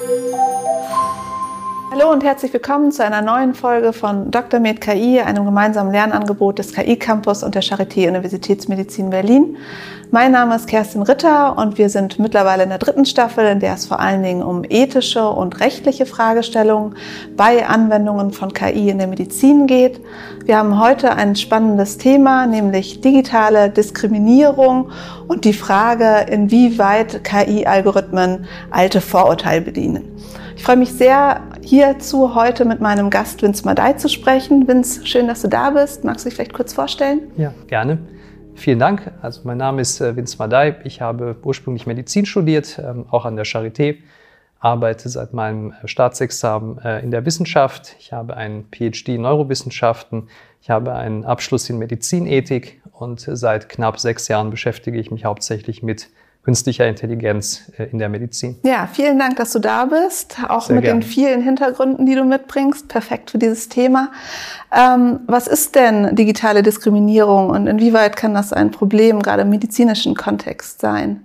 Música Hallo und herzlich willkommen zu einer neuen Folge von Dr. Med KI, einem gemeinsamen Lernangebot des KI Campus und der Charité Universitätsmedizin Berlin. Mein Name ist Kerstin Ritter und wir sind mittlerweile in der dritten Staffel, in der es vor allen Dingen um ethische und rechtliche Fragestellungen bei Anwendungen von KI in der Medizin geht. Wir haben heute ein spannendes Thema, nämlich digitale Diskriminierung und die Frage, inwieweit KI-Algorithmen alte Vorurteile bedienen. Ich freue mich sehr, hierzu heute mit meinem Gast Vince Madei zu sprechen. Vince, schön, dass du da bist. Magst du dich vielleicht kurz vorstellen? Ja, gerne. Vielen Dank. Also mein Name ist äh, Vince Madei. Ich habe ursprünglich Medizin studiert, ähm, auch an der Charité, arbeite seit meinem äh, Staatsexamen äh, in der Wissenschaft. Ich habe einen PhD in Neurowissenschaften. Ich habe einen Abschluss in Medizinethik und seit knapp sechs Jahren beschäftige ich mich hauptsächlich mit künstlicher Intelligenz äh, in der Medizin. Ja, vielen Dank, dass du da bist, auch Sehr mit gern. den vielen Hintergründen, die du mitbringst. Perfekt für dieses Thema. Ähm, was ist denn digitale Diskriminierung und inwieweit kann das ein Problem gerade im medizinischen Kontext sein?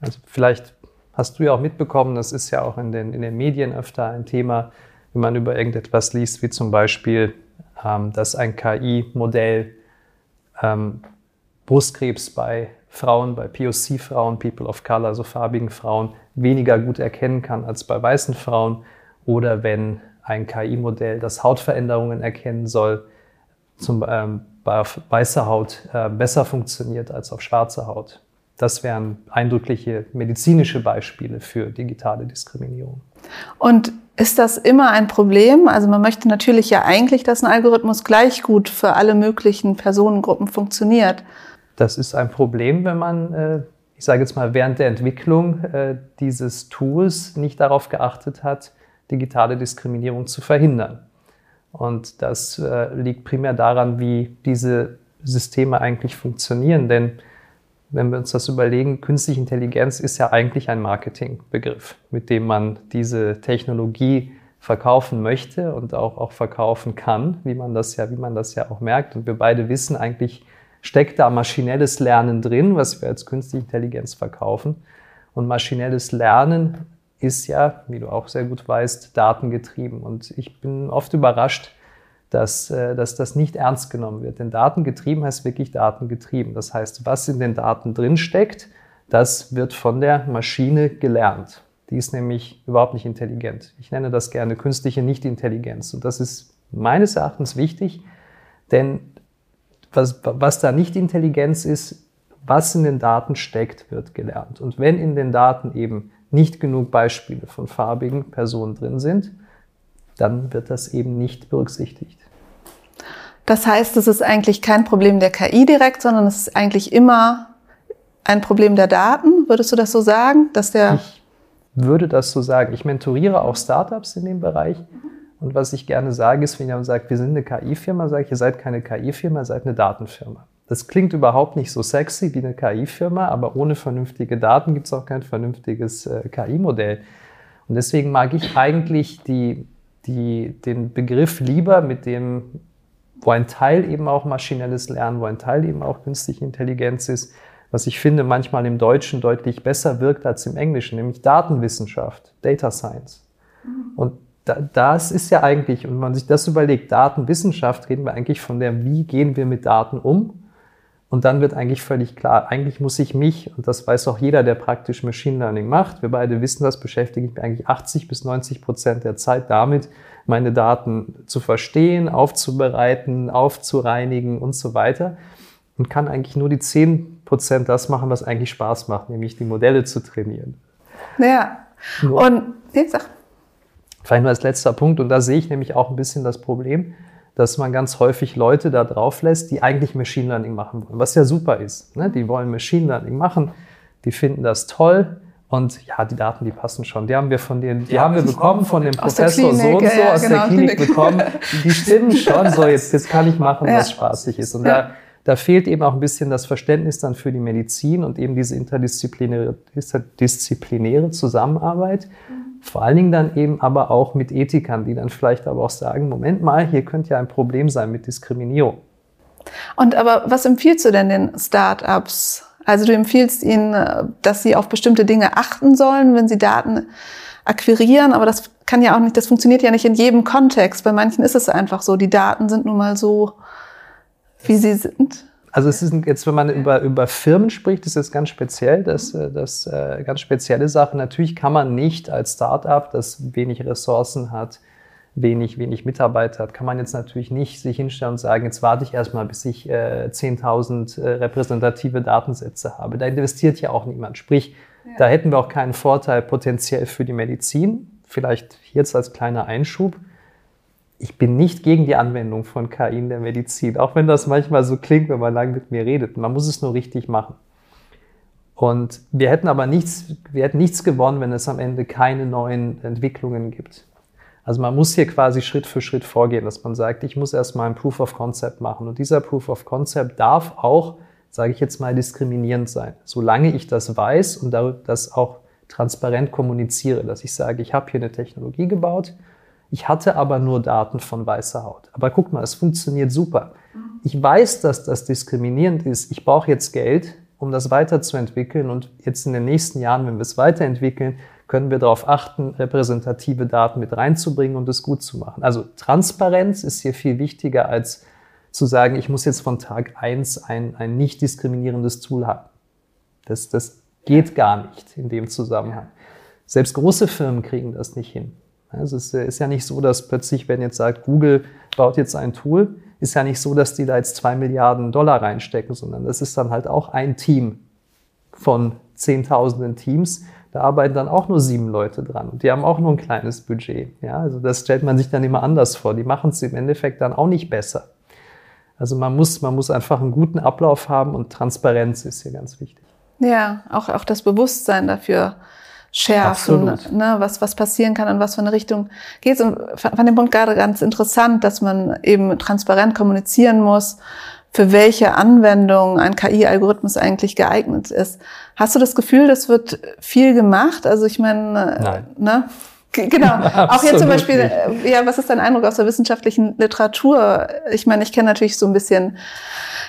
Also vielleicht hast du ja auch mitbekommen, das ist ja auch in den, in den Medien öfter ein Thema, wenn man über irgendetwas liest, wie zum Beispiel, ähm, dass ein KI-Modell ähm, Brustkrebs bei Frauen, bei POC-Frauen, People of Color, also farbigen Frauen, weniger gut erkennen kann als bei weißen Frauen. Oder wenn ein KI-Modell das Hautveränderungen erkennen soll, zum, ähm, bei weißer Haut äh, besser funktioniert als auf schwarzer Haut. Das wären eindrückliche medizinische Beispiele für digitale Diskriminierung. Und ist das immer ein Problem? Also man möchte natürlich ja eigentlich, dass ein Algorithmus gleich gut für alle möglichen Personengruppen funktioniert. Das ist ein Problem, wenn man, äh, ich sage jetzt mal, während der Entwicklung äh, dieses Tools nicht darauf geachtet hat, digitale Diskriminierung zu verhindern. Und das äh, liegt primär daran, wie diese Systeme eigentlich funktionieren. Denn wenn wir uns das überlegen, künstliche Intelligenz ist ja eigentlich ein Marketingbegriff, mit dem man diese Technologie verkaufen möchte und auch, auch verkaufen kann, wie man das ja, wie man das ja auch merkt. Und wir beide wissen eigentlich, steckt da maschinelles Lernen drin, was wir als künstliche Intelligenz verkaufen. Und maschinelles Lernen ist ja, wie du auch sehr gut weißt, datengetrieben. Und ich bin oft überrascht, dass, äh, dass das nicht ernst genommen wird. Denn datengetrieben heißt wirklich datengetrieben. Das heißt, was in den Daten drin steckt, das wird von der Maschine gelernt. Die ist nämlich überhaupt nicht intelligent. Ich nenne das gerne künstliche Nichtintelligenz. Und das ist meines Erachtens wichtig, denn was, was da nicht Intelligenz ist, was in den Daten steckt, wird gelernt. Und wenn in den Daten eben nicht genug Beispiele von farbigen Personen drin sind, dann wird das eben nicht berücksichtigt. Das heißt, es ist eigentlich kein Problem der KI direkt, sondern es ist eigentlich immer ein Problem der Daten. Würdest du das so sagen, dass der ich würde das so sagen. Ich mentoriere auch Startups in dem Bereich. Und was ich gerne sage, ist, wenn jemand sagt, wir sind eine KI-Firma, sage ich, ihr seid keine KI-Firma, ihr seid eine Datenfirma. Das klingt überhaupt nicht so sexy wie eine KI-Firma, aber ohne vernünftige Daten gibt es auch kein vernünftiges äh, KI-Modell. Und deswegen mag ich eigentlich die, die, den Begriff lieber mit dem, wo ein Teil eben auch maschinelles Lernen, wo ein Teil eben auch künstliche Intelligenz ist, was ich finde manchmal im Deutschen deutlich besser wirkt als im Englischen, nämlich Datenwissenschaft, Data Science. Mhm. Und das ist ja eigentlich, und wenn man sich das überlegt, Datenwissenschaft, reden wir eigentlich von der, wie gehen wir mit Daten um? Und dann wird eigentlich völlig klar, eigentlich muss ich mich, und das weiß auch jeder, der praktisch Machine Learning macht, wir beide wissen das, beschäftige ich mich eigentlich 80 bis 90 Prozent der Zeit damit, meine Daten zu verstehen, aufzubereiten, aufzureinigen und so weiter. Und kann eigentlich nur die 10 Prozent das machen, was eigentlich Spaß macht, nämlich die Modelle zu trainieren. Ja. Nur, und, nee, sag. Vielleicht nur als letzter Punkt, und da sehe ich nämlich auch ein bisschen das Problem, dass man ganz häufig Leute da drauf lässt, die eigentlich Machine Learning machen wollen, was ja super ist. Ne? Die wollen Machine Learning machen, die finden das toll und ja, die Daten, die passen schon. Die haben wir von den, die ja, haben wir bekommen von dem Professor Klinik, so und so ja, aus genau, der Klinik, Klinik, bekommen. Die stimmen schon. So, jetzt, jetzt kann ich machen, was spaßig ist. Und da, da fehlt eben auch ein bisschen das Verständnis dann für die Medizin und eben diese interdisziplinäre, interdisziplinäre Zusammenarbeit. Mhm vor allen Dingen dann eben aber auch mit Ethikern, die dann vielleicht aber auch sagen, Moment mal, hier könnte ja ein Problem sein mit Diskriminierung. Und aber was empfiehlst du denn den Startups? Also du empfiehlst ihnen, dass sie auf bestimmte Dinge achten sollen, wenn sie Daten akquirieren, aber das kann ja auch nicht, das funktioniert ja nicht in jedem Kontext. Bei manchen ist es einfach so, die Daten sind nun mal so, wie sie sind. Also es ist jetzt, wenn man über, über Firmen spricht, ist es ganz speziell, das, äh, das äh, ganz spezielle Sache. Natürlich kann man nicht als Startup, das wenig Ressourcen hat, wenig, wenig Mitarbeiter hat, kann man jetzt natürlich nicht sich hinstellen und sagen, jetzt warte ich erstmal, bis ich äh, 10.000 äh, repräsentative Datensätze habe. Da investiert ja auch niemand. Sprich, ja. da hätten wir auch keinen Vorteil potenziell für die Medizin. Vielleicht jetzt als kleiner Einschub. Ich bin nicht gegen die Anwendung von KI in der Medizin, auch wenn das manchmal so klingt, wenn man lang mit mir redet. Man muss es nur richtig machen. Und wir hätten aber nichts, wir hätten nichts gewonnen, wenn es am Ende keine neuen Entwicklungen gibt. Also man muss hier quasi Schritt für Schritt vorgehen, dass man sagt, ich muss erstmal ein Proof of Concept machen. Und dieser Proof of Concept darf auch, sage ich jetzt mal, diskriminierend sein. Solange ich das weiß und das auch transparent kommuniziere, dass ich sage, ich habe hier eine Technologie gebaut, ich hatte aber nur Daten von weißer Haut. Aber guck mal, es funktioniert super. Ich weiß, dass das diskriminierend ist. Ich brauche jetzt Geld, um das weiterzuentwickeln. Und jetzt in den nächsten Jahren, wenn wir es weiterentwickeln, können wir darauf achten, repräsentative Daten mit reinzubringen und es gut zu machen. Also Transparenz ist hier viel wichtiger als zu sagen, ich muss jetzt von Tag eins ein, ein nicht diskriminierendes Tool haben. Das, das geht gar nicht in dem Zusammenhang. Selbst große Firmen kriegen das nicht hin. Also es ist ja nicht so, dass plötzlich, wenn jetzt sagt, Google baut jetzt ein Tool, ist ja nicht so, dass die da jetzt zwei Milliarden Dollar reinstecken, sondern das ist dann halt auch ein Team von zehntausenden Teams, da arbeiten dann auch nur sieben Leute dran und die haben auch nur ein kleines Budget. Ja, also das stellt man sich dann immer anders vor. Die machen es im Endeffekt dann auch nicht besser. Also man muss, man muss einfach einen guten Ablauf haben und Transparenz ist hier ganz wichtig. Ja, auch, auch das Bewusstsein dafür schärfen, ne, was, was passieren kann und was für eine Richtung geht. Und fand den Punkt gerade ganz interessant, dass man eben transparent kommunizieren muss, für welche Anwendung ein KI-Algorithmus eigentlich geeignet ist. Hast du das Gefühl, das wird viel gemacht? Also ich meine, Nein. ne? Genau. Auch jetzt zum Beispiel, nicht. ja, was ist dein Eindruck aus der wissenschaftlichen Literatur? Ich meine, ich kenne natürlich so ein bisschen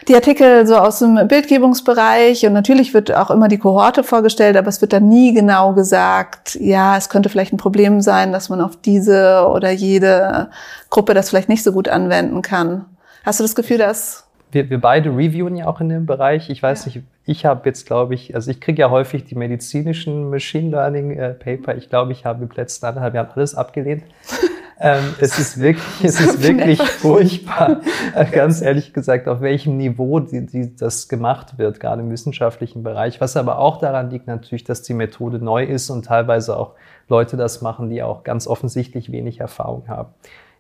die Artikel so aus dem Bildgebungsbereich und natürlich wird auch immer die Kohorte vorgestellt, aber es wird dann nie genau gesagt, ja, es könnte vielleicht ein Problem sein, dass man auf diese oder jede Gruppe das vielleicht nicht so gut anwenden kann. Hast du das Gefühl, dass wir, wir beide reviewen ja auch in dem Bereich. Ich weiß ja. nicht, ich habe jetzt, glaube ich, also ich kriege ja häufig die medizinischen Machine Learning äh, Paper. Ich glaube, ich habe im letzten anderthalb Jahren alles abgelehnt. ähm, es ist wirklich, es ist wirklich furchtbar, äh, ganz ehrlich gesagt, auf welchem Niveau die, die, das gemacht wird, gerade im wissenschaftlichen Bereich. Was aber auch daran liegt natürlich, dass die Methode neu ist und teilweise auch Leute das machen, die auch ganz offensichtlich wenig Erfahrung haben.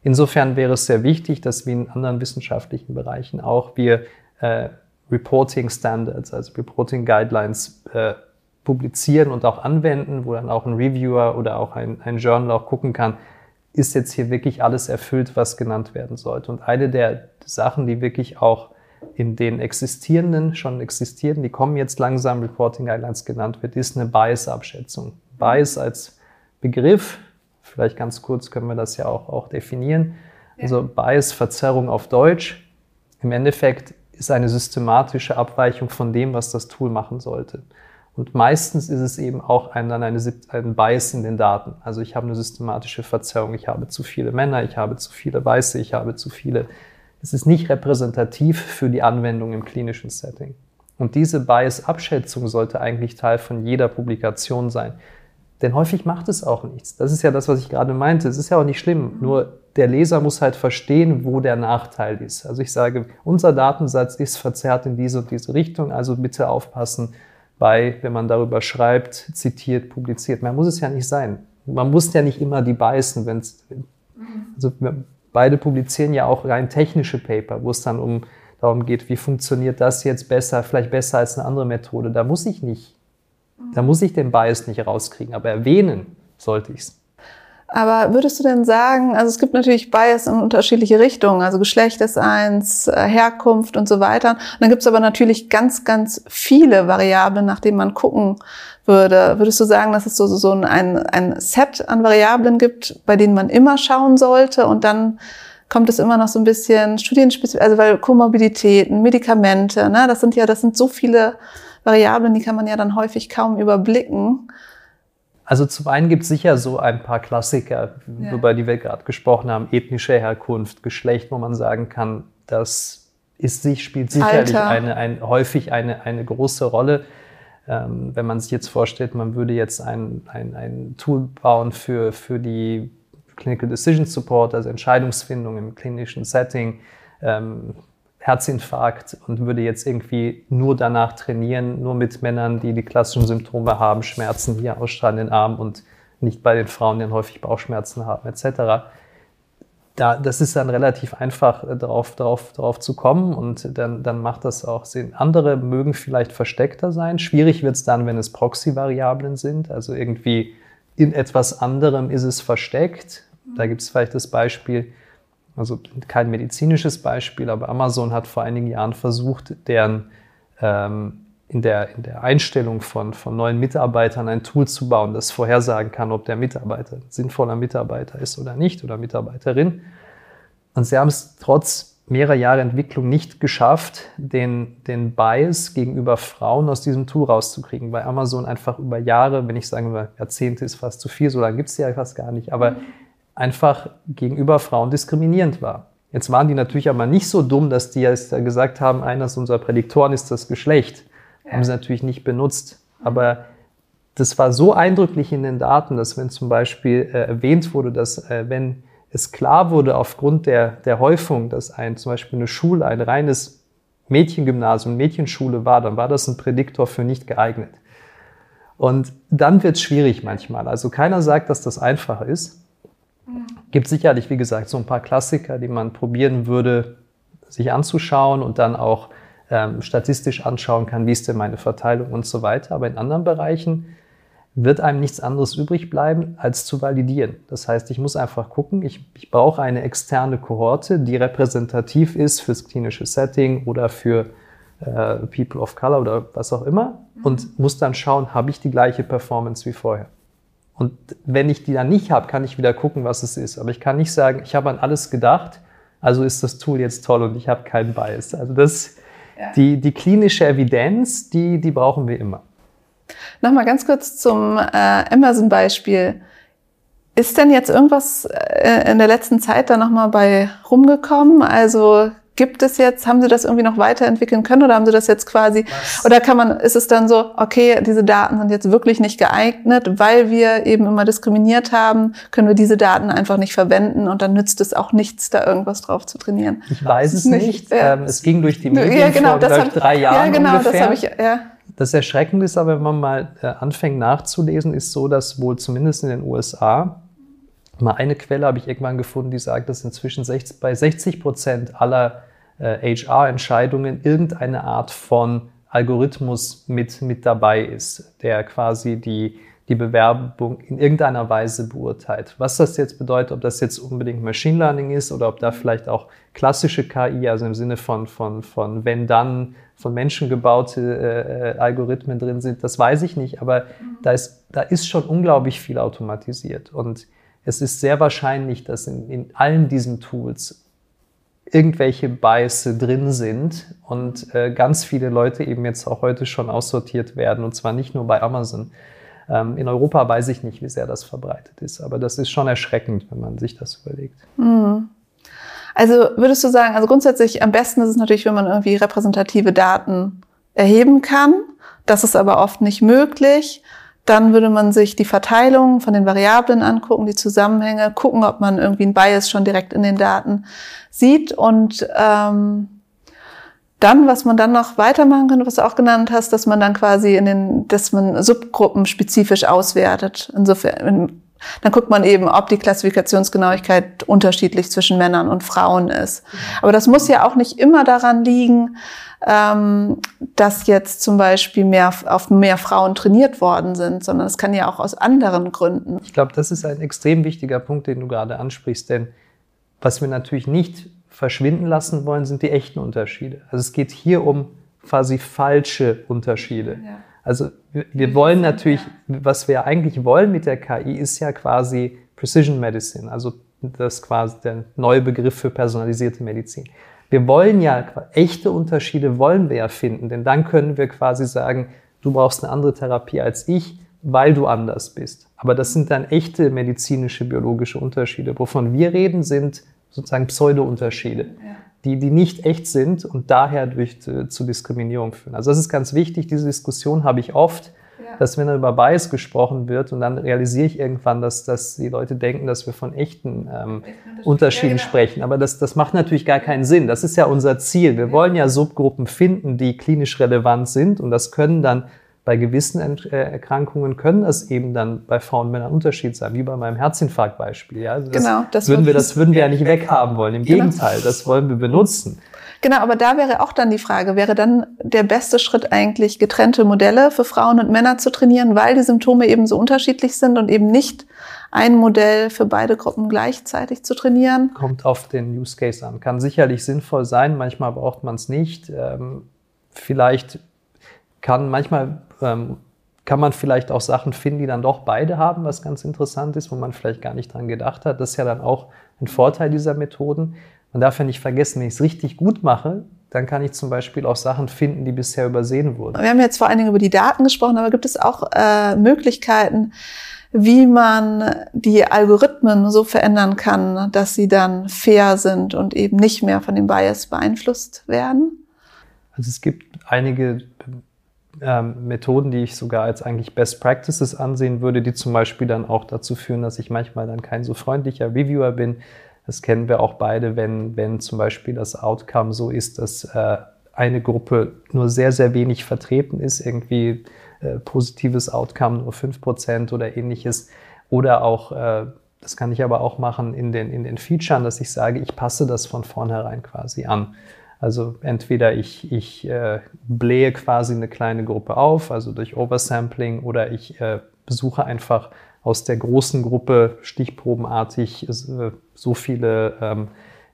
Insofern wäre es sehr wichtig, dass wir in anderen wissenschaftlichen Bereichen auch wir äh, Reporting Standards, also Reporting Guidelines äh, publizieren und auch anwenden, wo dann auch ein Reviewer oder auch ein, ein Journal auch gucken kann, ist jetzt hier wirklich alles erfüllt, was genannt werden sollte. Und eine der Sachen, die wirklich auch in den existierenden, schon existierenden, die kommen jetzt langsam, Reporting Guidelines genannt wird, ist eine Bias-Abschätzung. Bias als Begriff Vielleicht ganz kurz können wir das ja auch, auch definieren. Ja. Also Bias, Verzerrung auf Deutsch, im Endeffekt ist eine systematische Abweichung von dem, was das Tool machen sollte. Und meistens ist es eben auch ein, dann eine, ein Bias in den Daten. Also ich habe eine systematische Verzerrung. Ich habe zu viele Männer, ich habe zu viele Weiße, ich habe zu viele. Es ist nicht repräsentativ für die Anwendung im klinischen Setting. Und diese Bias-Abschätzung sollte eigentlich Teil von jeder Publikation sein. Denn häufig macht es auch nichts. Das ist ja das, was ich gerade meinte. Es ist ja auch nicht schlimm. Nur der Leser muss halt verstehen, wo der Nachteil ist. Also ich sage, unser Datensatz ist verzerrt in diese und diese Richtung. Also bitte aufpassen bei, wenn man darüber schreibt, zitiert, publiziert. Mehr muss es ja nicht sein. Man muss ja nicht immer die beißen, wenn es, also beide publizieren ja auch rein technische Paper, wo es dann um darum geht, wie funktioniert das jetzt besser, vielleicht besser als eine andere Methode. Da muss ich nicht da muss ich den Bias nicht rauskriegen, aber erwähnen sollte ich es. Aber würdest du denn sagen, also es gibt natürlich Bias in unterschiedliche Richtungen, also Geschlecht ist eins, äh, Herkunft und so weiter. Und dann gibt es aber natürlich ganz, ganz viele Variablen, nach denen man gucken würde. Würdest du sagen, dass es so, so ein, ein Set an Variablen gibt, bei denen man immer schauen sollte und dann kommt es immer noch so ein bisschen studienspezifisch, also weil Komorbiditäten, Medikamente, ne, das sind ja, das sind so viele Variablen, die kann man ja dann häufig kaum überblicken. Also zum einen gibt es sicher so ein paar Klassiker, ja. über die wir gerade gesprochen haben, ethnische Herkunft, Geschlecht, wo man sagen kann, das ist sich, spielt sicherlich eine, ein, häufig eine, eine große Rolle. Ähm, wenn man sich jetzt vorstellt, man würde jetzt ein, ein, ein Tool bauen für, für die Clinical Decision Support, also Entscheidungsfindung im klinischen Setting, ähm, Herzinfarkt und würde jetzt irgendwie nur danach trainieren, nur mit Männern, die die klassischen Symptome haben, Schmerzen hier ausstrahlen den Arm und nicht bei den Frauen, die häufig Bauchschmerzen haben, etc. Da, das ist dann relativ einfach, äh, darauf, darauf, darauf zu kommen und dann, dann macht das auch Sinn. Andere mögen vielleicht versteckter sein. Schwierig wird es dann, wenn es Proxy-Variablen sind, also irgendwie in etwas anderem ist es versteckt. Da gibt es vielleicht das Beispiel, also kein medizinisches Beispiel, aber Amazon hat vor einigen Jahren versucht, deren ähm, in, der, in der Einstellung von, von neuen Mitarbeitern ein Tool zu bauen, das vorhersagen kann, ob der Mitarbeiter ein sinnvoller Mitarbeiter ist oder nicht oder Mitarbeiterin. Und sie haben es trotz mehrerer Jahre Entwicklung nicht geschafft, den, den Bias gegenüber Frauen aus diesem Tool rauszukriegen, weil Amazon einfach über Jahre, wenn ich sagen will, Jahrzehnte ist fast zu viel, so lange gibt es ja fast gar nicht, aber einfach gegenüber Frauen diskriminierend war. Jetzt waren die natürlich aber nicht so dumm, dass die jetzt gesagt haben, eines unserer Prädiktoren ist das Geschlecht. Ja. Haben sie natürlich nicht benutzt. Aber das war so eindrücklich in den Daten, dass wenn zum Beispiel äh, erwähnt wurde, dass äh, wenn es klar wurde aufgrund der, der Häufung, dass ein, zum Beispiel eine Schule, ein reines Mädchengymnasium, Mädchenschule war, dann war das ein Prädiktor für nicht geeignet. Und dann wird es schwierig manchmal. Also keiner sagt, dass das einfach ist. Gibt sicherlich, wie gesagt, so ein paar Klassiker, die man probieren würde, sich anzuschauen und dann auch ähm, statistisch anschauen kann, wie ist denn meine Verteilung und so weiter. Aber in anderen Bereichen wird einem nichts anderes übrig bleiben, als zu validieren. Das heißt, ich muss einfach gucken, ich, ich brauche eine externe Kohorte, die repräsentativ ist fürs klinische Setting oder für äh, People of Color oder was auch immer und muss dann schauen, habe ich die gleiche Performance wie vorher. Und wenn ich die dann nicht habe, kann ich wieder gucken, was es ist. Aber ich kann nicht sagen, ich habe an alles gedacht, also ist das Tool jetzt toll und ich habe keinen Bias. Also das, ja. die, die klinische Evidenz, die, die brauchen wir immer. Nochmal ganz kurz zum äh, Amazon-Beispiel. Ist denn jetzt irgendwas äh, in der letzten Zeit da nochmal bei rumgekommen? Also Gibt es jetzt, haben Sie das irgendwie noch weiterentwickeln können oder haben Sie das jetzt quasi, Was? oder kann man, ist es dann so, okay, diese Daten sind jetzt wirklich nicht geeignet, weil wir eben immer diskriminiert haben, können wir diese Daten einfach nicht verwenden und dann nützt es auch nichts, da irgendwas drauf zu trainieren? Ich weiß es nicht. nicht. Ja. Ähm, es ging durch die Medien ja, genau, vor hab, drei Jahren Ja, genau, ungefähr. das habe ich, ja. Das Erschreckende ist aber, wenn man mal äh, anfängt nachzulesen, ist so, dass wohl zumindest in den USA Mal eine Quelle habe ich irgendwann gefunden, die sagt, dass inzwischen 60, bei 60 Prozent aller äh, HR-Entscheidungen irgendeine Art von Algorithmus mit, mit dabei ist, der quasi die, die Bewerbung in irgendeiner Weise beurteilt. Was das jetzt bedeutet, ob das jetzt unbedingt Machine Learning ist oder ob da vielleicht auch klassische KI, also im Sinne von, von, von wenn dann, von Menschen gebaute äh, äh, Algorithmen drin sind, das weiß ich nicht, aber mhm. da, ist, da ist schon unglaublich viel automatisiert. Und es ist sehr wahrscheinlich, dass in, in allen diesen Tools irgendwelche Biases drin sind und äh, ganz viele Leute eben jetzt auch heute schon aussortiert werden und zwar nicht nur bei Amazon. Ähm, in Europa weiß ich nicht, wie sehr das verbreitet ist, aber das ist schon erschreckend, wenn man sich das überlegt. Mhm. Also würdest du sagen, also grundsätzlich am besten ist es natürlich, wenn man irgendwie repräsentative Daten erheben kann. Das ist aber oft nicht möglich. Dann würde man sich die Verteilung von den Variablen angucken, die Zusammenhänge, gucken, ob man irgendwie einen Bias schon direkt in den Daten sieht und ähm, dann, was man dann noch weitermachen könnte, was du auch genannt hast, dass man dann quasi in den, dass man Subgruppen spezifisch auswertet. Insofern, dann guckt man eben, ob die Klassifikationsgenauigkeit unterschiedlich zwischen Männern und Frauen ist. Aber das muss ja auch nicht immer daran liegen, ähm, dass jetzt zum Beispiel mehr auf mehr Frauen trainiert worden sind, sondern es kann ja auch aus anderen Gründen. Ich glaube, das ist ein extrem wichtiger Punkt, den du gerade ansprichst, denn was wir natürlich nicht verschwinden lassen wollen, sind die echten Unterschiede. Also es geht hier um quasi falsche Unterschiede. Ja. Also wir, wollen natürlich, was wir eigentlich wollen mit der KI, ist ja quasi Precision Medicine, also das ist quasi der neue Begriff für personalisierte Medizin. Wir wollen ja echte Unterschiede wollen wir ja finden, denn dann können wir quasi sagen, du brauchst eine andere Therapie als ich, weil du anders bist. Aber das sind dann echte medizinische, biologische Unterschiede. Wovon wir reden, sind sozusagen Pseudo-Unterschiede, ja. Die, die nicht echt sind und daher durch, äh, zu Diskriminierung führen. Also das ist ganz wichtig. Diese Diskussion habe ich oft, ja. dass wenn über Bias gesprochen wird und dann realisiere ich irgendwann, dass, dass die Leute denken, dass wir von echten ähm, Unterschieden ja, sprechen. Aber das, das macht natürlich gar keinen Sinn. Das ist ja unser Ziel. Wir wollen ja Subgruppen finden, die klinisch relevant sind und das können dann bei gewissen äh, Erkrankungen können es eben dann bei Frauen und Männern Unterschied sein, wie bei meinem Herzinfarktbeispiel. Ja? Also das genau, das würden wir, das würden wir ja nicht weghaben wollen. Im genau. Gegenteil, das wollen wir benutzen. Genau, aber da wäre auch dann die Frage, wäre dann der beste Schritt eigentlich, getrennte Modelle für Frauen und Männer zu trainieren, weil die Symptome eben so unterschiedlich sind und eben nicht ein Modell für beide Gruppen gleichzeitig zu trainieren? Kommt auf den Use Case an. Kann sicherlich sinnvoll sein, manchmal braucht man es nicht. Ähm, vielleicht kann manchmal ähm, kann man vielleicht auch Sachen finden, die dann doch beide haben, was ganz interessant ist, wo man vielleicht gar nicht dran gedacht hat. Das ist ja dann auch ein Vorteil dieser Methoden. Man darf ja nicht vergessen, wenn ich es richtig gut mache, dann kann ich zum Beispiel auch Sachen finden, die bisher übersehen wurden. Wir haben jetzt vor allen Dingen über die Daten gesprochen, aber gibt es auch äh, Möglichkeiten, wie man die Algorithmen so verändern kann, dass sie dann fair sind und eben nicht mehr von dem Bias beeinflusst werden? Also es gibt einige ähm, Methoden, die ich sogar als eigentlich Best Practices ansehen würde, die zum Beispiel dann auch dazu führen, dass ich manchmal dann kein so freundlicher Reviewer bin. Das kennen wir auch beide, wenn, wenn zum Beispiel das Outcome so ist, dass äh, eine Gruppe nur sehr, sehr wenig vertreten ist, irgendwie äh, positives Outcome nur 5% oder ähnliches. Oder auch, äh, das kann ich aber auch machen in den, in den Features, dass ich sage, ich passe das von vornherein quasi an. Also entweder ich, ich äh, blähe quasi eine kleine Gruppe auf, also durch Oversampling, oder ich äh, besuche einfach aus der großen Gruppe stichprobenartig äh, so viele ähm,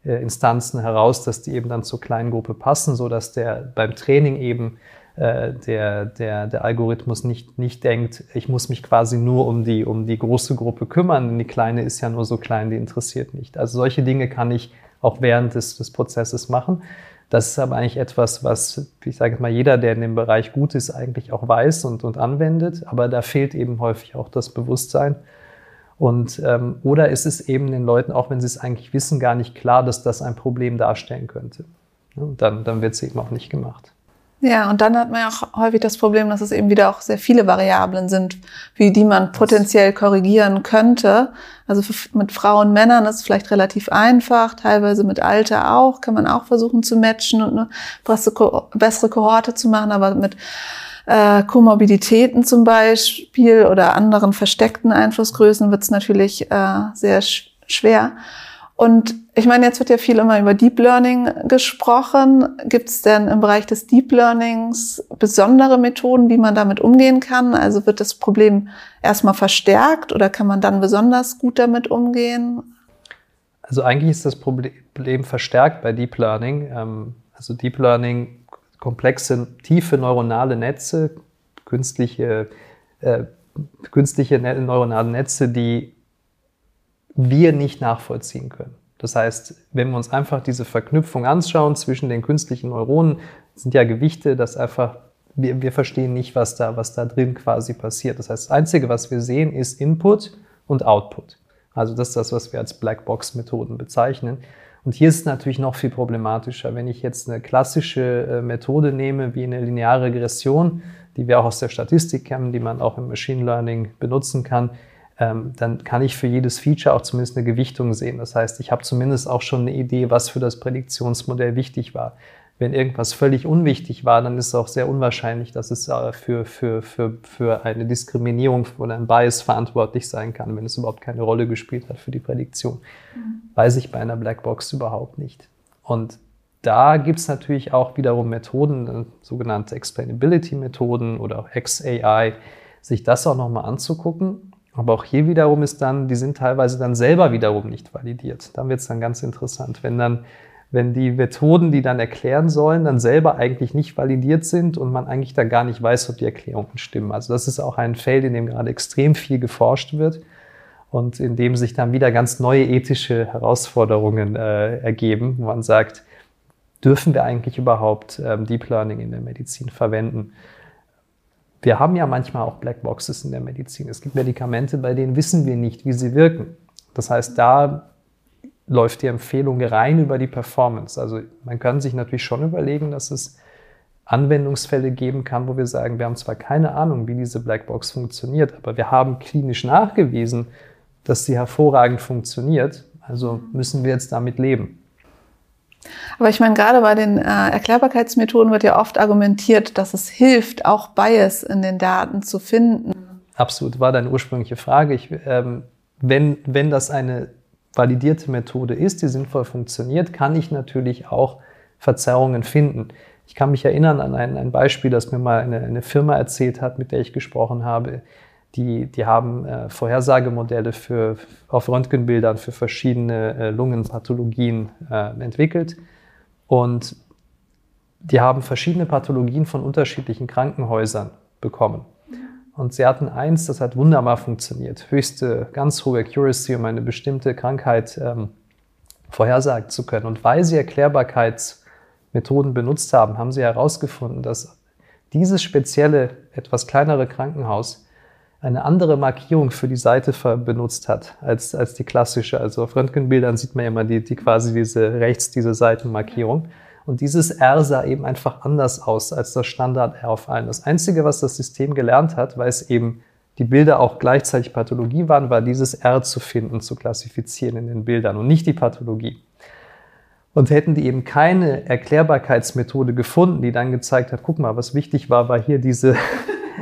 äh, Instanzen heraus, dass die eben dann zur kleinen Gruppe passen, so dass der beim Training eben äh, der, der, der Algorithmus nicht, nicht denkt, ich muss mich quasi nur um die, um die große Gruppe kümmern, denn die kleine ist ja nur so klein, die interessiert nicht. Also solche Dinge kann ich auch während des, des Prozesses machen. Das ist aber eigentlich etwas, was, ich sage mal, jeder, der in dem Bereich gut ist, eigentlich auch weiß und, und anwendet. Aber da fehlt eben häufig auch das Bewusstsein. Und, ähm, oder ist es eben den Leuten, auch wenn sie es eigentlich wissen, gar nicht klar, dass das ein Problem darstellen könnte. Und dann, dann wird es eben auch nicht gemacht. Ja, und dann hat man ja auch häufig das Problem, dass es eben wieder auch sehr viele Variablen sind, wie die man potenziell korrigieren könnte. Also für, mit Frauen und Männern ist es vielleicht relativ einfach, teilweise mit Alter auch, kann man auch versuchen zu matchen und eine bessere Kohorte zu machen, aber mit äh, Komorbiditäten zum Beispiel oder anderen versteckten Einflussgrößen wird es natürlich äh, sehr sch schwer. Und ich meine, jetzt wird ja viel immer über Deep Learning gesprochen. Gibt es denn im Bereich des Deep Learnings besondere Methoden, wie man damit umgehen kann? Also wird das Problem erstmal verstärkt oder kann man dann besonders gut damit umgehen? Also eigentlich ist das Problem verstärkt bei Deep Learning. Ähm, also Deep Learning, komplexe, tiefe neuronale Netze, künstliche, äh, künstliche neuronale Netze, die wir nicht nachvollziehen können. Das heißt, wenn wir uns einfach diese Verknüpfung anschauen zwischen den künstlichen Neuronen, sind ja Gewichte, das einfach, wir, wir verstehen nicht, was da, was da drin quasi passiert. Das heißt, das Einzige, was wir sehen, ist Input und Output. Also das ist das, was wir als Blackbox-Methoden bezeichnen. Und hier ist es natürlich noch viel problematischer. Wenn ich jetzt eine klassische äh, Methode nehme, wie eine lineare Regression, die wir auch aus der Statistik kennen, die man auch im Machine Learning benutzen kann, ähm, dann kann ich für jedes Feature auch zumindest eine Gewichtung sehen. Das heißt, ich habe zumindest auch schon eine Idee, was für das Prädiktionsmodell wichtig war. Wenn irgendwas völlig unwichtig war, dann ist es auch sehr unwahrscheinlich, dass es äh, für, für, für, für eine Diskriminierung oder ein Bias verantwortlich sein kann, wenn es überhaupt keine Rolle gespielt hat für die Prädiktion. Mhm. Weiß ich bei einer Blackbox überhaupt nicht. Und da gibt es natürlich auch wiederum Methoden, äh, sogenannte Explainability-Methoden oder auch XAI, sich das auch nochmal anzugucken aber auch hier wiederum ist dann, die sind teilweise dann selber wiederum nicht validiert. Dann wird es dann ganz interessant, wenn dann, wenn die Methoden, die dann erklären sollen, dann selber eigentlich nicht validiert sind und man eigentlich da gar nicht weiß, ob die Erklärungen stimmen. Also das ist auch ein Feld, in dem gerade extrem viel geforscht wird und in dem sich dann wieder ganz neue ethische Herausforderungen äh, ergeben, wo man sagt, dürfen wir eigentlich überhaupt ähm, Deep Learning in der Medizin verwenden? Wir haben ja manchmal auch Blackboxes in der Medizin. Es gibt Medikamente, bei denen wissen wir nicht, wie sie wirken. Das heißt, da läuft die Empfehlung rein über die Performance. Also man kann sich natürlich schon überlegen, dass es Anwendungsfälle geben kann, wo wir sagen, wir haben zwar keine Ahnung, wie diese Blackbox funktioniert, aber wir haben klinisch nachgewiesen, dass sie hervorragend funktioniert. Also müssen wir jetzt damit leben. Aber ich meine, gerade bei den äh, Erklärbarkeitsmethoden wird ja oft argumentiert, dass es hilft, auch Bias in den Daten zu finden. Absolut, war deine ursprüngliche Frage. Ich, ähm, wenn, wenn das eine validierte Methode ist, die sinnvoll funktioniert, kann ich natürlich auch Verzerrungen finden. Ich kann mich erinnern an ein, ein Beispiel, das mir mal eine, eine, Firma erzählt hat, mit der ich gesprochen habe. Die, die haben äh, Vorhersagemodelle für, auf Röntgenbildern für verschiedene äh, Lungenpathologien äh, entwickelt. Und die haben verschiedene Pathologien von unterschiedlichen Krankenhäusern bekommen. Und sie hatten eins, das hat wunderbar funktioniert. Höchste, ganz hohe Accuracy, um eine bestimmte Krankheit ähm, vorhersagen zu können. Und weil sie Erklärbarkeitsmethoden benutzt haben, haben sie herausgefunden, dass dieses spezielle, etwas kleinere Krankenhaus eine andere Markierung für die Seite benutzt hat als, als die klassische. Also auf Röntgenbildern sieht man immer die, die quasi diese rechts, diese Seitenmarkierung. Und dieses R sah eben einfach anders aus als das Standard R auf allen. Das Einzige, was das System gelernt hat, weil es eben die Bilder auch gleichzeitig Pathologie waren, war dieses R zu finden, zu klassifizieren in den Bildern und nicht die Pathologie. Und hätten die eben keine Erklärbarkeitsmethode gefunden, die dann gezeigt hat, guck mal, was wichtig war, war hier diese,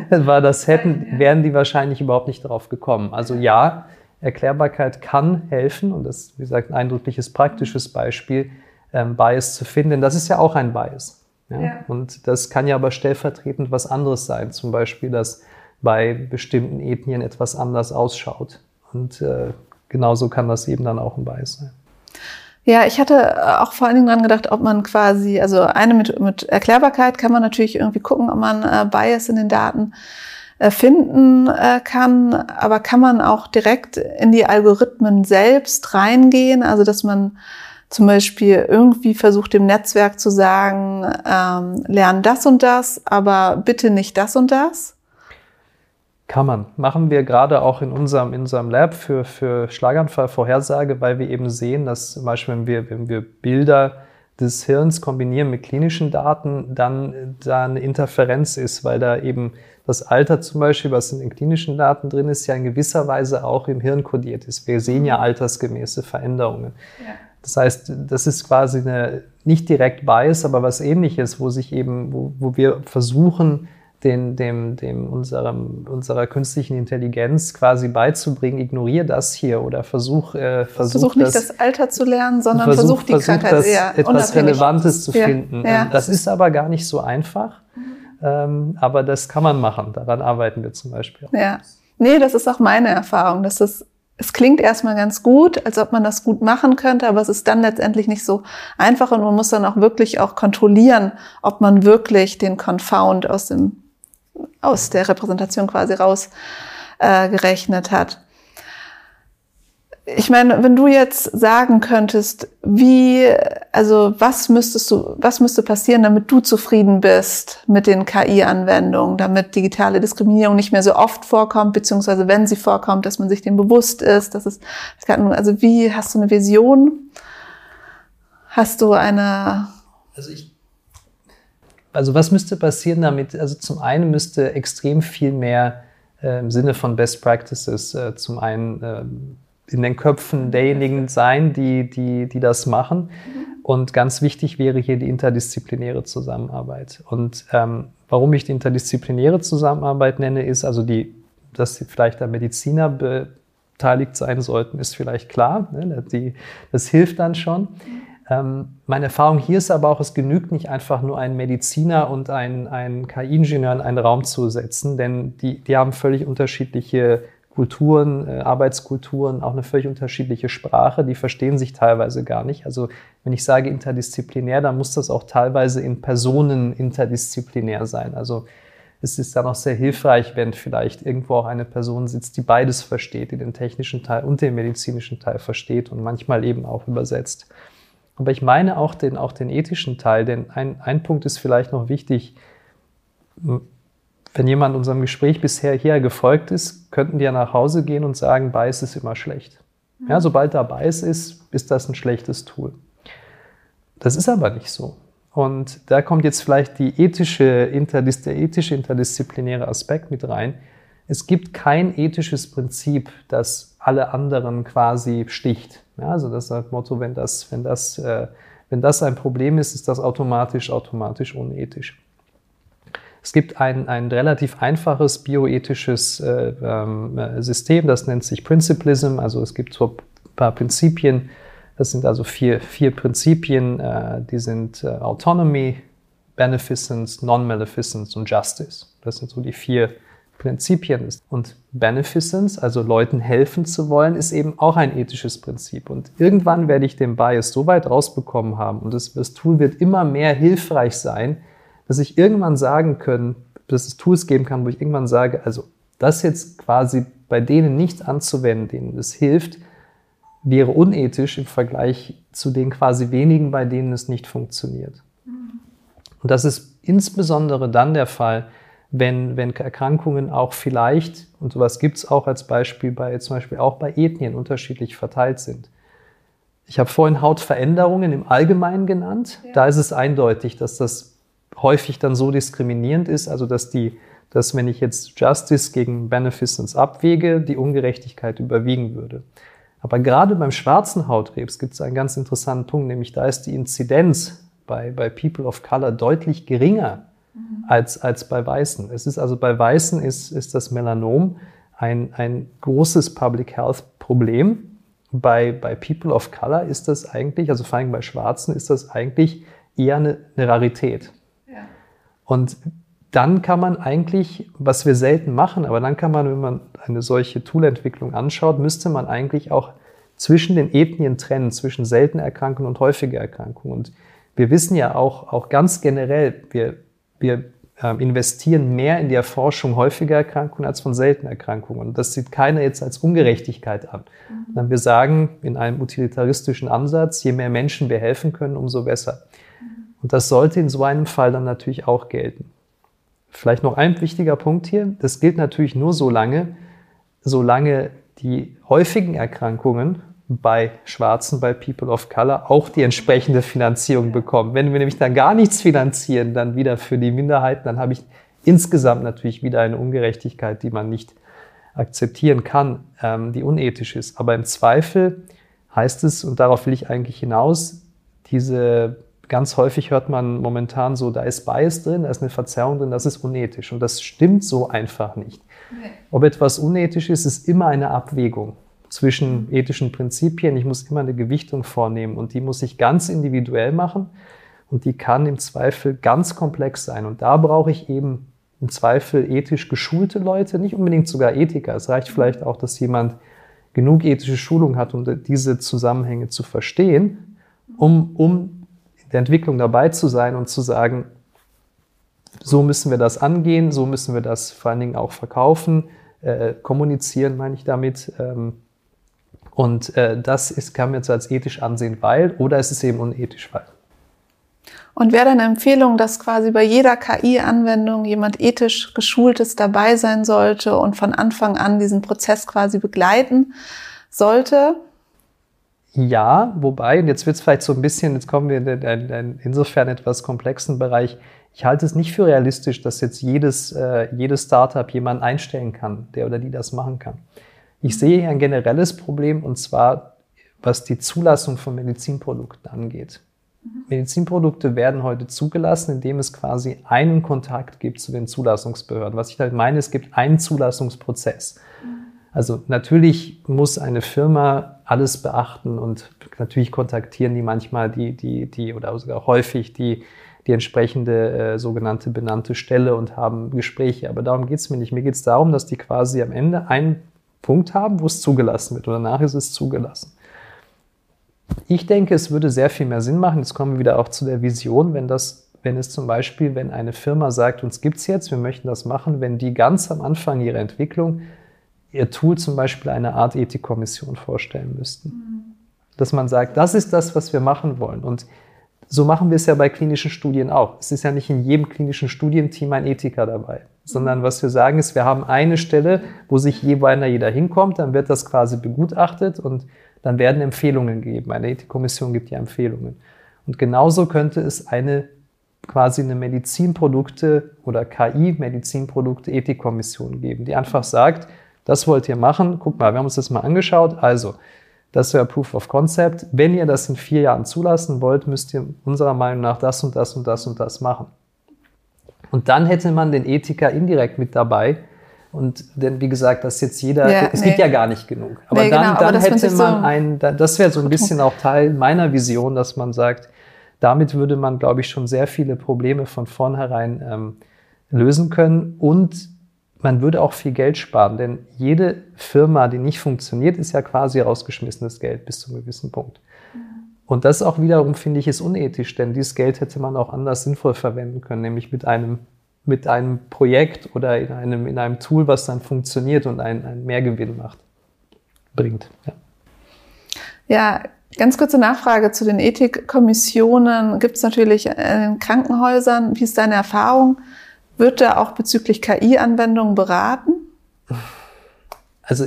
war das hätten, wären die wahrscheinlich überhaupt nicht darauf gekommen. Also ja, Erklärbarkeit kann helfen und das, wie gesagt, ein eindrückliches praktisches Beispiel, ähm, Bias zu finden. Das ist ja auch ein Bias. Ja? ja? Und das kann ja aber stellvertretend was anderes sein. Zum Beispiel, dass bei bestimmten Ethnien etwas anders ausschaut. Und äh, genauso kann das eben dann auch ein Bias sein. Ja, ich hatte auch vor allen Dingen dran gedacht, ob man quasi, also eine mit, mit Erklärbarkeit kann man natürlich irgendwie gucken, ob man äh, Bias in den Daten äh, finden äh, kann, aber kann man auch direkt in die Algorithmen selbst reingehen, also dass man zum Beispiel irgendwie versucht dem Netzwerk zu sagen, ähm, lern das und das, aber bitte nicht das und das? Kann man. Machen wir gerade auch in unserem, in unserem Lab für, für Schlaganfallvorhersage, weil wir eben sehen, dass zum Beispiel, wenn wir, wenn wir Bilder des Hirns kombinieren mit klinischen Daten, dann da eine Interferenz ist, weil da eben das Alter zum Beispiel, was in den klinischen Daten drin ist, ja in gewisser Weise auch im Hirn kodiert ist. Wir sehen ja altersgemäße Veränderungen. Ja. Das heißt, das ist quasi eine, nicht direkt Bias, aber was ähnliches, wo sich eben, wo, wo wir versuchen, den, dem, dem unserem, unserer künstlichen Intelligenz quasi beizubringen, ignoriere das hier oder versuch, äh, versuch, versuch nicht das, das, Alter zu lernen, sondern versuch, versuch die versuch Krankheit das, eher etwas Relevantes zu finden. Ja, ja. Das ist aber gar nicht so einfach, mhm. ähm, aber das kann man machen. Daran arbeiten wir zum Beispiel. Ja, nee, das ist auch meine Erfahrung, dass es es klingt erstmal ganz gut, als ob man das gut machen könnte, aber es ist dann letztendlich nicht so einfach und man muss dann auch wirklich auch kontrollieren, ob man wirklich den Confound aus dem, aus der Repräsentation quasi rausgerechnet äh, hat ich meine, wenn du jetzt sagen könntest, wie, also was müsstest du, was müsste passieren, damit du zufrieden bist mit den KI-Anwendungen, damit digitale Diskriminierung nicht mehr so oft vorkommt, beziehungsweise wenn sie vorkommt, dass man sich dem bewusst ist, dass es, also wie, hast du eine Vision? Hast du eine? Also ich, also was müsste passieren damit? Also zum einen müsste extrem viel mehr äh, im Sinne von Best Practices äh, zum einen äh, in den Köpfen derjenigen sein, die, die, die das machen. Und ganz wichtig wäre hier die interdisziplinäre Zusammenarbeit. Und ähm, warum ich die interdisziplinäre Zusammenarbeit nenne, ist also die, dass vielleicht da Mediziner beteiligt sein sollten, ist vielleicht klar. Ne? Die, das hilft dann schon. Ähm, meine Erfahrung hier ist aber auch, es genügt nicht einfach nur einen Mediziner und einen, einen KI-Ingenieur in einen Raum zu setzen, denn die, die haben völlig unterschiedliche Kulturen, äh, Arbeitskulturen, auch eine völlig unterschiedliche Sprache, die verstehen sich teilweise gar nicht. Also wenn ich sage interdisziplinär, dann muss das auch teilweise in Personen interdisziplinär sein. Also es ist dann auch sehr hilfreich, wenn vielleicht irgendwo auch eine Person sitzt, die beides versteht, die den technischen Teil und den medizinischen Teil versteht und manchmal eben auch übersetzt. Aber ich meine auch den, auch den ethischen Teil, denn ein, ein Punkt ist vielleicht noch wichtig wenn jemand unserem Gespräch bisher hier gefolgt ist, könnten die ja nach Hause gehen und sagen, Bias ist immer schlecht. Ja, sobald da Bias ist, ist das ein schlechtes Tool. Das ist aber nicht so. Und da kommt jetzt vielleicht die ethische, der ethische interdisziplinäre Aspekt mit rein. Es gibt kein ethisches Prinzip, das alle anderen quasi sticht. Ja, also das ist das Motto, wenn das, wenn, das, äh, wenn das ein Problem ist, ist das automatisch, automatisch unethisch. Es gibt ein, ein relativ einfaches bioethisches äh, äh, System, das nennt sich Principlism. Also es gibt so ein paar Prinzipien. Das sind also vier, vier Prinzipien. Äh, die sind äh, Autonomy, Beneficence, Non-Maleficence und Justice. Das sind so die vier Prinzipien. Und Beneficence, also Leuten helfen zu wollen, ist eben auch ein ethisches Prinzip. Und irgendwann werde ich den Bias so weit rausbekommen haben und das, das Tool wird immer mehr hilfreich sein, dass ich irgendwann sagen können, dass es Tools geben kann, wo ich irgendwann sage, also das jetzt quasi bei denen nicht anzuwenden, denen es hilft, wäre unethisch im Vergleich zu den quasi wenigen, bei denen es nicht funktioniert. Und das ist insbesondere dann der Fall, wenn, wenn Erkrankungen auch vielleicht, und sowas gibt es auch als Beispiel bei zum Beispiel auch bei Ethnien unterschiedlich verteilt sind. Ich habe vorhin Hautveränderungen im Allgemeinen genannt. Ja. Da ist es eindeutig, dass das häufig dann so diskriminierend ist, also dass die, dass wenn ich jetzt Justice gegen Beneficence abwäge, die Ungerechtigkeit überwiegen würde. Aber gerade beim schwarzen Hautkrebs gibt es einen ganz interessanten Punkt, nämlich da ist die Inzidenz bei, bei People of Color deutlich geringer mhm. als, als bei Weißen. Es ist also bei Weißen ist, ist das Melanom ein, ein großes Public Health Problem. Bei, bei People of Color ist das eigentlich, also vor allem bei Schwarzen, ist das eigentlich eher eine, eine Rarität. Und dann kann man eigentlich, was wir selten machen, aber dann kann man, wenn man eine solche Toolentwicklung anschaut, müsste man eigentlich auch zwischen den Ethnien trennen, zwischen seltene Erkrankungen und häufige Erkrankungen. Und wir wissen ja auch, auch ganz generell, wir, wir äh, investieren mehr in die Erforschung häufiger Erkrankungen als von seltenen Erkrankungen. Und das sieht keiner jetzt als Ungerechtigkeit an. Mhm. Wir sagen in einem utilitaristischen Ansatz, je mehr Menschen wir helfen können, umso besser. Und das sollte in so einem Fall dann natürlich auch gelten. Vielleicht noch ein wichtiger Punkt hier. Das gilt natürlich nur so lange, solange die häufigen Erkrankungen bei Schwarzen, bei People of Color auch die entsprechende Finanzierung bekommen. Wenn wir nämlich dann gar nichts finanzieren, dann wieder für die Minderheiten, dann habe ich insgesamt natürlich wieder eine Ungerechtigkeit, die man nicht akzeptieren kann, ähm, die unethisch ist. Aber im Zweifel heißt es, und darauf will ich eigentlich hinaus, diese ganz häufig hört man momentan so, da ist Bias drin, da ist eine Verzerrung drin, das ist unethisch. Und das stimmt so einfach nicht. Ob etwas unethisch ist, ist immer eine Abwägung zwischen ethischen Prinzipien. Ich muss immer eine Gewichtung vornehmen und die muss ich ganz individuell machen und die kann im Zweifel ganz komplex sein. Und da brauche ich eben im Zweifel ethisch geschulte Leute, nicht unbedingt sogar Ethiker. Es reicht vielleicht auch, dass jemand genug ethische Schulung hat, um diese Zusammenhänge zu verstehen, um, um der Entwicklung dabei zu sein und zu sagen, so müssen wir das angehen, so müssen wir das vor allen Dingen auch verkaufen, äh, kommunizieren, meine ich damit. Ähm, und äh, das ist, kann man jetzt als ethisch ansehen, weil, oder ist es eben unethisch, weil. Und wäre eine Empfehlung, dass quasi bei jeder KI-Anwendung jemand ethisch geschultes dabei sein sollte und von Anfang an diesen Prozess quasi begleiten sollte? Ja, wobei, und jetzt wird es vielleicht so ein bisschen, jetzt kommen wir in einen insofern etwas komplexen Bereich. Ich halte es nicht für realistisch, dass jetzt jedes, äh, jedes Startup jemanden einstellen kann, der oder die das machen kann. Ich sehe hier ein generelles Problem und zwar, was die Zulassung von Medizinprodukten angeht. Mhm. Medizinprodukte werden heute zugelassen, indem es quasi einen Kontakt gibt zu den Zulassungsbehörden. Was ich halt meine, es gibt einen Zulassungsprozess. Mhm. Also natürlich muss eine Firma alles beachten und natürlich kontaktieren die manchmal die, die, die oder sogar häufig die, die entsprechende äh, sogenannte benannte Stelle und haben Gespräche. Aber darum geht es mir nicht. Mir geht es darum, dass die quasi am Ende einen Punkt haben, wo es zugelassen wird und danach ist es zugelassen. Ich denke, es würde sehr viel mehr Sinn machen. Jetzt kommen wir wieder auch zu der Vision, wenn das, wenn es zum Beispiel, wenn eine Firma sagt, uns gibt es jetzt, wir möchten das machen, wenn die ganz am Anfang ihrer Entwicklung ihr Tool zum Beispiel eine Art Ethikkommission vorstellen müssten. Mhm. Dass man sagt, das ist das, was wir machen wollen. Und so machen wir es ja bei klinischen Studien auch. Es ist ja nicht in jedem klinischen Studienteam ein Ethiker dabei. Sondern was wir sagen ist, wir haben eine Stelle, wo sich jeweils jeder hinkommt, dann wird das quasi begutachtet und dann werden Empfehlungen gegeben. Eine Ethikkommission gibt ja Empfehlungen. Und genauso könnte es eine quasi eine Medizinprodukte oder KI-Medizinprodukte Ethikkommission geben, die einfach sagt, das wollt ihr machen. Guck mal, wir haben uns das mal angeschaut. Also, das wäre Proof of Concept. Wenn ihr das in vier Jahren zulassen wollt, müsst ihr unserer Meinung nach das und das und das und das machen. Und dann hätte man den Ethiker indirekt mit dabei. Und denn wie gesagt, dass jetzt jeder, ja, es nee. gibt ja gar nicht genug. Aber nee, dann, genau, dann aber hätte man, so ein, das wäre so ein bisschen auch Teil meiner Vision, dass man sagt, damit würde man, glaube ich, schon sehr viele Probleme von vornherein ähm, lösen können und man würde auch viel Geld sparen, denn jede Firma, die nicht funktioniert, ist ja quasi rausgeschmissenes Geld bis zu einem gewissen Punkt. Und das auch wiederum, finde ich, ist unethisch, denn dieses Geld hätte man auch anders sinnvoll verwenden können, nämlich mit einem, mit einem Projekt oder in einem, in einem Tool, was dann funktioniert und einen, einen Mehrgewinn macht, bringt. Ja. ja, Ganz kurze Nachfrage zu den Ethikkommissionen. Gibt es natürlich in den Krankenhäusern. Wie ist deine Erfahrung? Wird da auch bezüglich KI-Anwendungen beraten? Also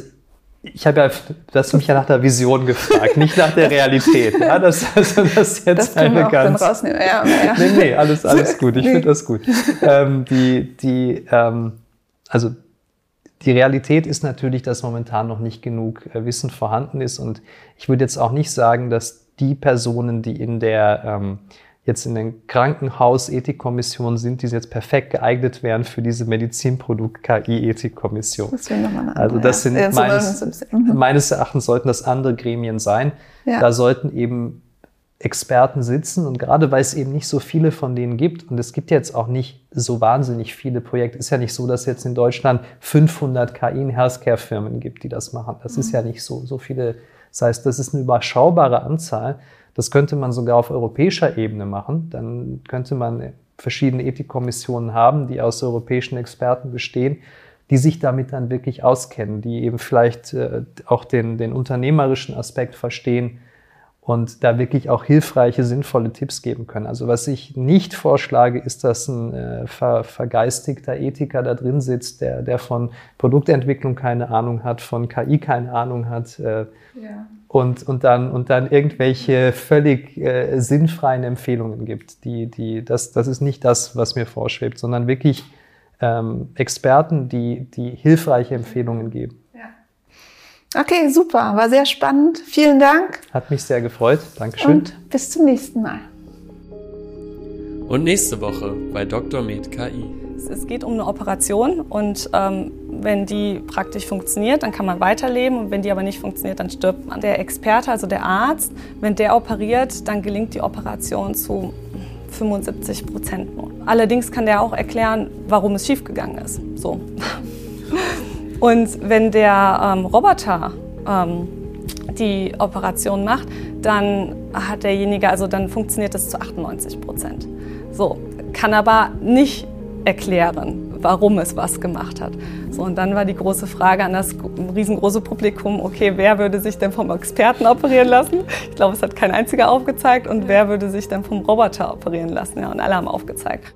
ich habe ja, du hast mich ja nach der Vision gefragt, nicht nach der Realität. Ja, das, also das ist jetzt das eine ganz. Rausnehmen. Ja, ja. Nee, nee, alles, alles gut. Ich nee. finde das gut. Ähm, die, die, ähm, also die Realität ist natürlich, dass momentan noch nicht genug äh, Wissen vorhanden ist. Und ich würde jetzt auch nicht sagen, dass die Personen, die in der ähm, jetzt in den Krankenhaus-Ethikkommissionen sind, die jetzt perfekt geeignet wären für diese Medizinprodukt-KI-Ethikkommission. Also das sind ja. meines, meines Erachtens sollten das andere Gremien sein. Ja. Da sollten eben Experten sitzen und gerade weil es eben nicht so viele von denen gibt und es gibt jetzt auch nicht so wahnsinnig viele Projekte, ist ja nicht so, dass jetzt in Deutschland 500 KI in Healthcare-Firmen gibt, die das machen. Das mhm. ist ja nicht so, so viele. Das heißt, das ist eine überschaubare Anzahl. Das könnte man sogar auf europäischer Ebene machen. Dann könnte man verschiedene Ethikkommissionen haben, die aus europäischen Experten bestehen, die sich damit dann wirklich auskennen, die eben vielleicht äh, auch den, den unternehmerischen Aspekt verstehen, und da wirklich auch hilfreiche, sinnvolle Tipps geben können. Also was ich nicht vorschlage, ist, dass ein äh, ver, vergeistigter Ethiker da drin sitzt, der, der von Produktentwicklung keine Ahnung hat, von KI keine Ahnung hat äh, ja. Und, und, dann, und dann irgendwelche völlig äh, sinnfreien Empfehlungen gibt. Die, die, das, das ist nicht das, was mir vorschwebt, sondern wirklich ähm, Experten, die, die hilfreiche Empfehlungen geben. Okay, super. War sehr spannend. Vielen Dank. Hat mich sehr gefreut. Dankeschön. Und bis zum nächsten Mal. Und nächste Woche bei Dr. Med KI. Es geht um eine Operation und ähm, wenn die praktisch funktioniert, dann kann man weiterleben und wenn die aber nicht funktioniert, dann stirbt man. Der Experte, also der Arzt, wenn der operiert, dann gelingt die Operation zu 75 Prozent nur. Allerdings kann der auch erklären, warum es schiefgegangen ist. So. Und wenn der ähm, Roboter ähm, die Operation macht, dann hat derjenige, also dann funktioniert das zu 98 Prozent. So, kann aber nicht erklären, warum es was gemacht hat. So, und dann war die große Frage an das riesengroße Publikum, okay, wer würde sich denn vom Experten operieren lassen? Ich glaube, es hat kein einziger aufgezeigt. Und wer würde sich dann vom Roboter operieren lassen? Ja, und alle haben aufgezeigt.